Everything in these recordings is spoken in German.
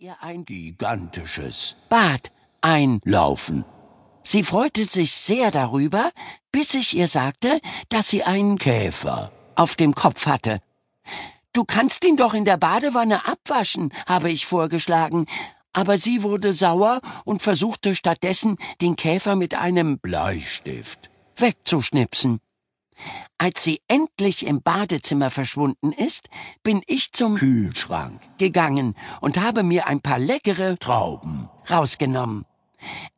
ihr ein gigantisches Bad einlaufen. Sie freute sich sehr darüber, bis ich ihr sagte, dass sie einen Käfer auf dem Kopf hatte. Du kannst ihn doch in der Badewanne abwaschen, habe ich vorgeschlagen, aber sie wurde sauer und versuchte stattdessen, den Käfer mit einem Bleistift wegzuschnipsen. Als sie endlich im Badezimmer verschwunden ist, bin ich zum Kühlschrank gegangen und habe mir ein paar leckere Trauben rausgenommen.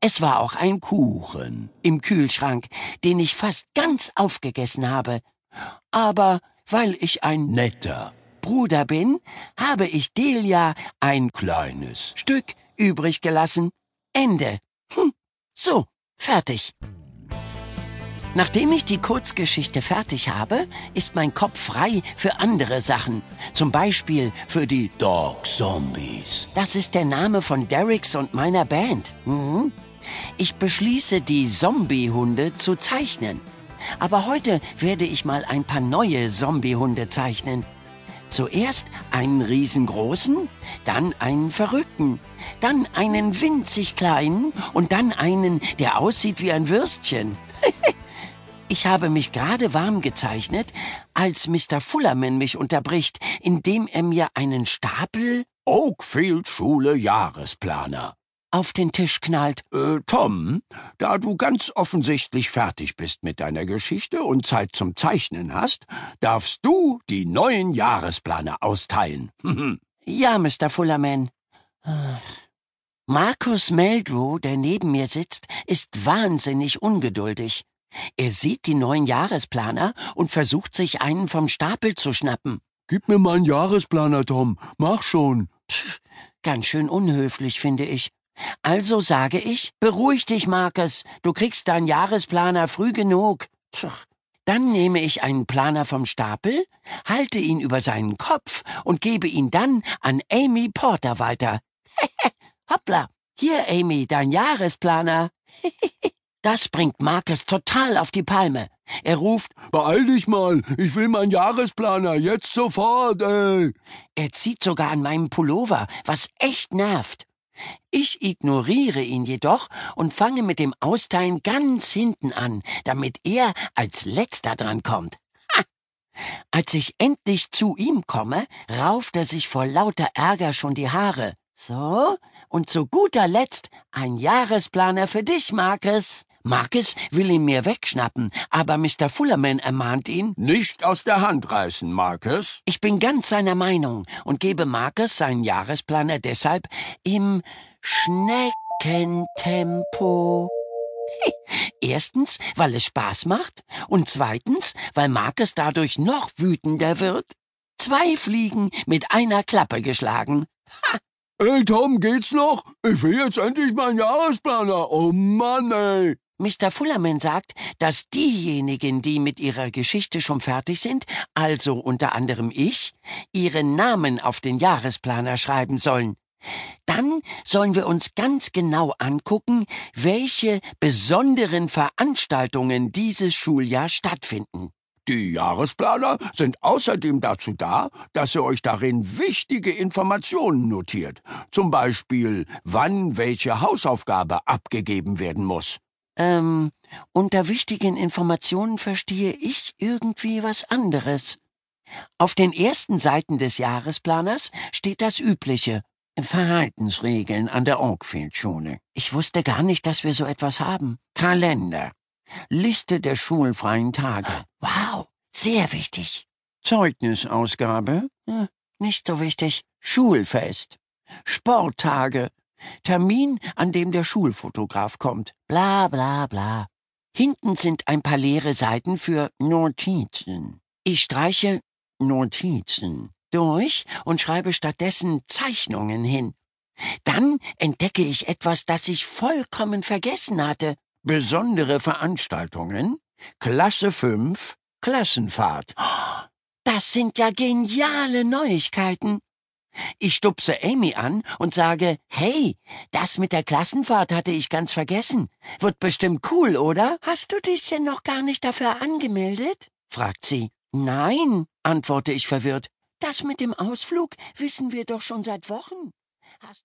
Es war auch ein Kuchen im Kühlschrank, den ich fast ganz aufgegessen habe. Aber weil ich ein netter Bruder bin, habe ich Delia ein kleines Stück übrig gelassen. Ende. Hm, so, fertig. Nachdem ich die Kurzgeschichte fertig habe, ist mein Kopf frei für andere Sachen. Zum Beispiel für die Dog Zombies. Das ist der Name von Derricks und meiner Band. Mhm. Ich beschließe, die Zombiehunde zu zeichnen. Aber heute werde ich mal ein paar neue Zombiehunde zeichnen. Zuerst einen riesengroßen, dann einen verrückten, dann einen winzig kleinen und dann einen, der aussieht wie ein Würstchen. Ich habe mich gerade warm gezeichnet, als Mr. Fullerman mich unterbricht, indem er mir einen Stapel Oakfield Schule Jahresplaner auf den Tisch knallt. Äh, Tom, da du ganz offensichtlich fertig bist mit deiner Geschichte und Zeit zum Zeichnen hast, darfst du die neuen Jahresplaner austeilen. ja, Mr. Fullerman. Markus Meldrew, der neben mir sitzt, ist wahnsinnig ungeduldig. Er sieht die neuen Jahresplaner und versucht sich einen vom Stapel zu schnappen. Gib mir mal einen Jahresplaner, Tom. Mach schon. Pff, ganz schön unhöflich, finde ich. Also sage ich, beruhig dich, Markus. Du kriegst deinen Jahresplaner früh genug. Pff. Dann nehme ich einen Planer vom Stapel, halte ihn über seinen Kopf und gebe ihn dann an Amy Porter weiter. Hoppla. Hier, Amy, dein Jahresplaner. Das bringt Marcus total auf die Palme. Er ruft, Beeil dich mal, ich will meinen Jahresplaner, jetzt sofort, ey. Er zieht sogar an meinem Pullover, was echt nervt. Ich ignoriere ihn jedoch und fange mit dem Austeilen ganz hinten an, damit er als letzter dran kommt. Ha! Als ich endlich zu ihm komme, rauft er sich vor lauter Ärger schon die Haare. So, und zu guter Letzt ein Jahresplaner für dich, Marcus. Marcus will ihn mir wegschnappen, aber Mr. Fullerman ermahnt ihn. Nicht aus der Hand reißen, Marcus. Ich bin ganz seiner Meinung und gebe Marcus seinen Jahresplaner deshalb im Schneckentempo. Erstens, weil es Spaß macht und zweitens, weil Marcus dadurch noch wütender wird. Zwei Fliegen mit einer Klappe geschlagen. Ha! Ey, Tom, geht's noch? Ich will jetzt endlich meinen Jahresplaner. Oh Mann, ey. Mr. Fullerman sagt, dass diejenigen, die mit ihrer Geschichte schon fertig sind, also unter anderem ich, ihren Namen auf den Jahresplaner schreiben sollen. Dann sollen wir uns ganz genau angucken, welche besonderen Veranstaltungen dieses Schuljahr stattfinden. Die Jahresplaner sind außerdem dazu da, dass ihr euch darin wichtige Informationen notiert. Zum Beispiel, wann welche Hausaufgabe abgegeben werden muss. Ähm, unter wichtigen Informationen verstehe ich irgendwie was anderes. Auf den ersten Seiten des Jahresplaners steht das Übliche. Verhaltensregeln an der Oakfield-Schule. Ich wusste gar nicht, dass wir so etwas haben. Kalender. Liste der schulfreien Tage. Wow, sehr wichtig. Zeugnisausgabe. Hm, nicht so wichtig. Schulfest. Sporttage. Termin, an dem der Schulfotograf kommt. Bla bla bla. Hinten sind ein paar leere Seiten für Notizen. Ich streiche Notizen durch und schreibe stattdessen Zeichnungen hin. Dann entdecke ich etwas, das ich vollkommen vergessen hatte. Besondere Veranstaltungen? Klasse 5, Klassenfahrt. Das sind ja geniale Neuigkeiten. Ich stupse Amy an und sage, hey, das mit der Klassenfahrt hatte ich ganz vergessen. Wird bestimmt cool, oder? Hast du dich denn noch gar nicht dafür angemeldet? fragt sie. Nein, antworte ich verwirrt. Das mit dem Ausflug wissen wir doch schon seit Wochen. Hast